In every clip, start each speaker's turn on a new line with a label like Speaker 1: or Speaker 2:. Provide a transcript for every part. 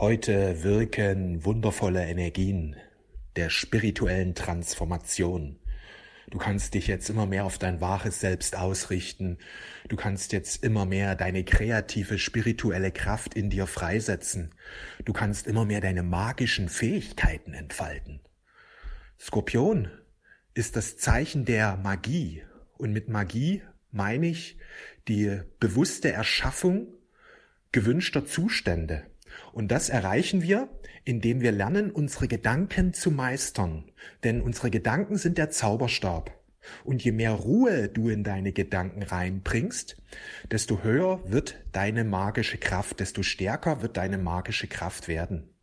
Speaker 1: Heute wirken wundervolle Energien der spirituellen Transformation. Du kannst dich jetzt immer mehr auf dein wahres Selbst ausrichten. Du kannst jetzt immer mehr deine kreative spirituelle Kraft in dir freisetzen. Du kannst immer mehr deine magischen Fähigkeiten entfalten. Skorpion ist das Zeichen der Magie. Und mit Magie meine ich die bewusste Erschaffung gewünschter Zustände. Und das erreichen wir, indem wir lernen, unsere Gedanken zu meistern. Denn unsere Gedanken sind der Zauberstab. Und je mehr Ruhe du in deine Gedanken reinbringst, desto höher wird deine magische Kraft, desto stärker wird deine magische Kraft werden.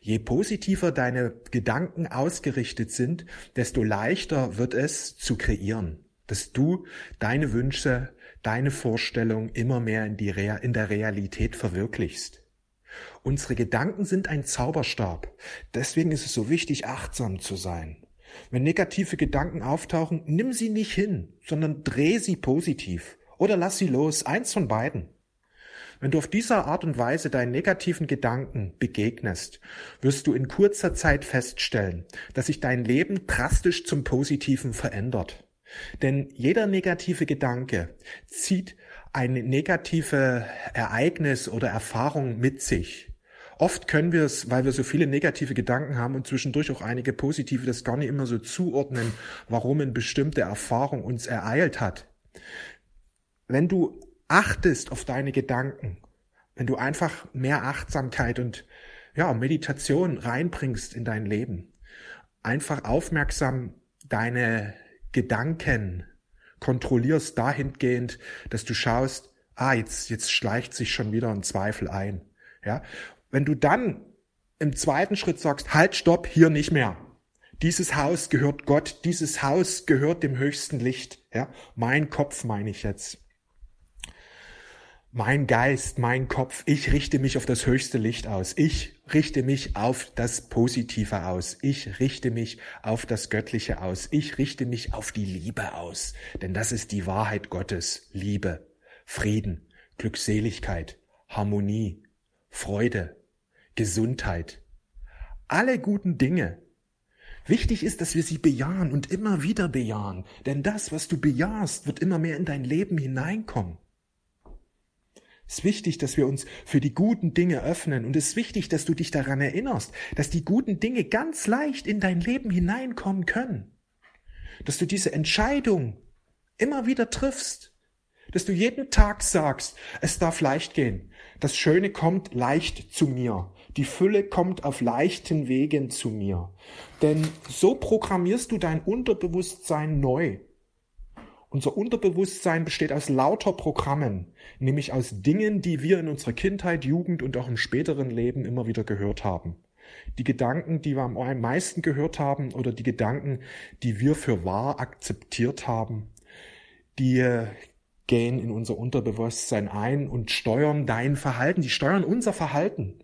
Speaker 1: Je positiver deine Gedanken ausgerichtet sind, desto leichter wird es zu kreieren, dass du deine Wünsche, deine Vorstellung immer mehr in, Real in der Realität verwirklichst. Unsere Gedanken sind ein Zauberstab. Deswegen ist es so wichtig, achtsam zu sein. Wenn negative Gedanken auftauchen, nimm sie nicht hin, sondern dreh sie positiv oder lass sie los, eins von beiden. Wenn du auf dieser Art und Weise deinen negativen Gedanken begegnest, wirst du in kurzer Zeit feststellen, dass sich dein Leben drastisch zum Positiven verändert. Denn jeder negative Gedanke zieht ein negative Ereignis oder Erfahrung mit sich. Oft können wir es, weil wir so viele negative Gedanken haben und zwischendurch auch einige positive, das gar nicht immer so zuordnen, warum eine bestimmte Erfahrung uns ereilt hat. Wenn du achtest auf deine Gedanken, wenn du einfach mehr Achtsamkeit und ja, Meditation reinbringst in dein Leben, einfach aufmerksam deine Gedanken kontrollierst dahingehend, dass du schaust, ah, jetzt, jetzt schleicht sich schon wieder ein Zweifel ein. Ja, wenn du dann im zweiten Schritt sagst, halt, stopp, hier nicht mehr. Dieses Haus gehört Gott, dieses Haus gehört dem höchsten Licht. Ja, mein Kopf meine ich jetzt. Mein Geist, mein Kopf, ich richte mich auf das höchste Licht aus. Ich richte mich auf das Positive aus. Ich richte mich auf das Göttliche aus. Ich richte mich auf die Liebe aus. Denn das ist die Wahrheit Gottes. Liebe, Frieden, Glückseligkeit, Harmonie, Freude, Gesundheit. Alle guten Dinge. Wichtig ist, dass wir sie bejahen und immer wieder bejahen. Denn das, was du bejahst, wird immer mehr in dein Leben hineinkommen. Es ist wichtig, dass wir uns für die guten Dinge öffnen und es ist wichtig, dass du dich daran erinnerst, dass die guten Dinge ganz leicht in dein Leben hineinkommen können. Dass du diese Entscheidung immer wieder triffst. Dass du jeden Tag sagst, es darf leicht gehen. Das Schöne kommt leicht zu mir. Die Fülle kommt auf leichten Wegen zu mir. Denn so programmierst du dein Unterbewusstsein neu. Unser Unterbewusstsein besteht aus lauter Programmen, nämlich aus Dingen, die wir in unserer Kindheit, Jugend und auch im späteren Leben immer wieder gehört haben. Die Gedanken, die wir am meisten gehört haben oder die Gedanken, die wir für wahr akzeptiert haben, die äh, gehen in unser Unterbewusstsein ein und steuern dein Verhalten, die steuern unser Verhalten.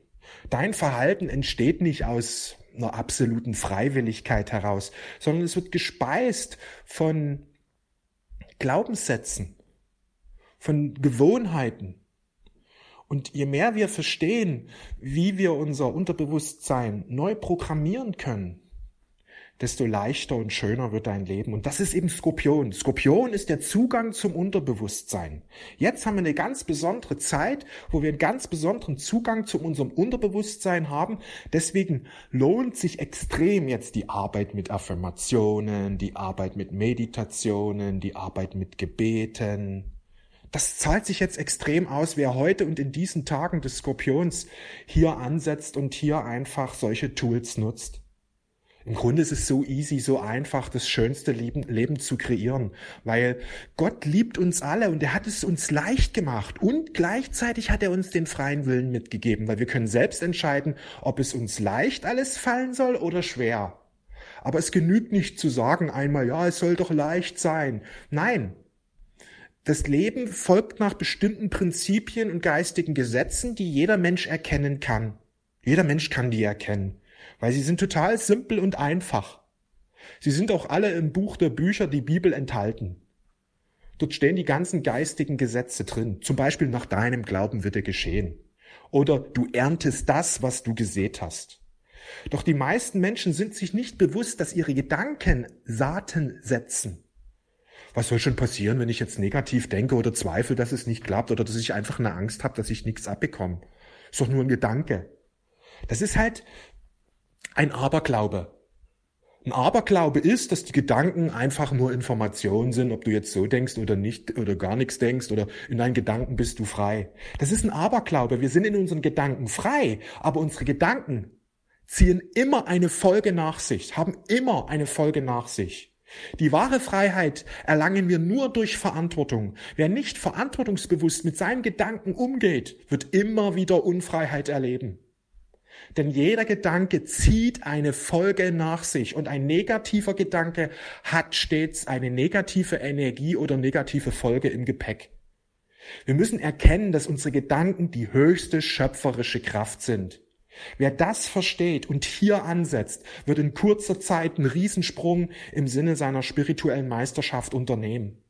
Speaker 1: Dein Verhalten entsteht nicht aus einer absoluten Freiwilligkeit heraus, sondern es wird gespeist von Glaubenssätzen, von Gewohnheiten. Und je mehr wir verstehen, wie wir unser Unterbewusstsein neu programmieren können, desto leichter und schöner wird dein Leben. Und das ist eben Skorpion. Skorpion ist der Zugang zum Unterbewusstsein. Jetzt haben wir eine ganz besondere Zeit, wo wir einen ganz besonderen Zugang zu unserem Unterbewusstsein haben. Deswegen lohnt sich extrem jetzt die Arbeit mit Affirmationen, die Arbeit mit Meditationen, die Arbeit mit Gebeten. Das zahlt sich jetzt extrem aus, wer heute und in diesen Tagen des Skorpions hier ansetzt und hier einfach solche Tools nutzt. Im Grunde ist es so easy, so einfach, das schönste Leben, Leben zu kreieren, weil Gott liebt uns alle und er hat es uns leicht gemacht und gleichzeitig hat er uns den freien Willen mitgegeben, weil wir können selbst entscheiden, ob es uns leicht alles fallen soll oder schwer. Aber es genügt nicht zu sagen einmal, ja, es soll doch leicht sein. Nein. Das Leben folgt nach bestimmten Prinzipien und geistigen Gesetzen, die jeder Mensch erkennen kann. Jeder Mensch kann die erkennen weil sie sind total simpel und einfach. Sie sind auch alle im Buch der Bücher, die Bibel enthalten. Dort stehen die ganzen geistigen Gesetze drin. Zum Beispiel nach deinem Glauben wird er geschehen. oder du erntest das, was du gesät hast. Doch die meisten Menschen sind sich nicht bewusst, dass ihre Gedanken Saaten setzen. Was soll schon passieren, wenn ich jetzt negativ denke oder zweifle, dass es nicht klappt oder dass ich einfach eine Angst habe, dass ich nichts abbekomme? Ist doch nur ein Gedanke. Das ist halt ein Aberglaube. Ein Aberglaube ist, dass die Gedanken einfach nur Informationen sind, ob du jetzt so denkst oder nicht oder gar nichts denkst oder in deinen Gedanken bist du frei. Das ist ein Aberglaube. Wir sind in unseren Gedanken frei, aber unsere Gedanken ziehen immer eine Folge nach sich, haben immer eine Folge nach sich. Die wahre Freiheit erlangen wir nur durch Verantwortung. Wer nicht verantwortungsbewusst mit seinen Gedanken umgeht, wird immer wieder Unfreiheit erleben. Denn jeder Gedanke zieht eine Folge nach sich und ein negativer Gedanke hat stets eine negative Energie oder negative Folge im Gepäck. Wir müssen erkennen, dass unsere Gedanken die höchste schöpferische Kraft sind. Wer das versteht und hier ansetzt, wird in kurzer Zeit einen Riesensprung im Sinne seiner spirituellen Meisterschaft unternehmen.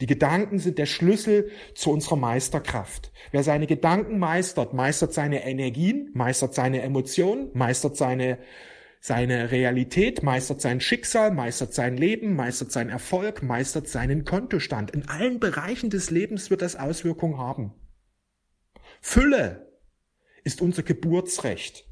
Speaker 1: Die Gedanken sind der Schlüssel zu unserer Meisterkraft. Wer seine Gedanken meistert, meistert seine Energien, meistert seine Emotionen, meistert seine, seine Realität, meistert sein Schicksal, meistert sein Leben, meistert seinen Erfolg, meistert seinen Kontostand. In allen Bereichen des Lebens wird das Auswirkungen haben. Fülle ist unser Geburtsrecht.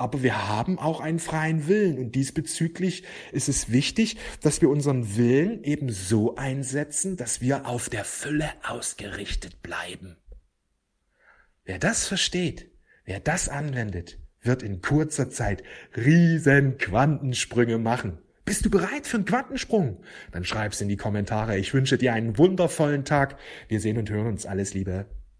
Speaker 1: Aber wir haben auch einen freien Willen und diesbezüglich ist es wichtig, dass wir unseren Willen eben so einsetzen, dass wir auf der Fülle ausgerichtet bleiben. Wer das versteht, wer das anwendet, wird in kurzer Zeit riesen Quantensprünge machen. Bist du bereit für einen Quantensprung? Dann schreib's in die Kommentare. Ich wünsche dir einen wundervollen Tag. Wir sehen und hören uns. Alles Liebe.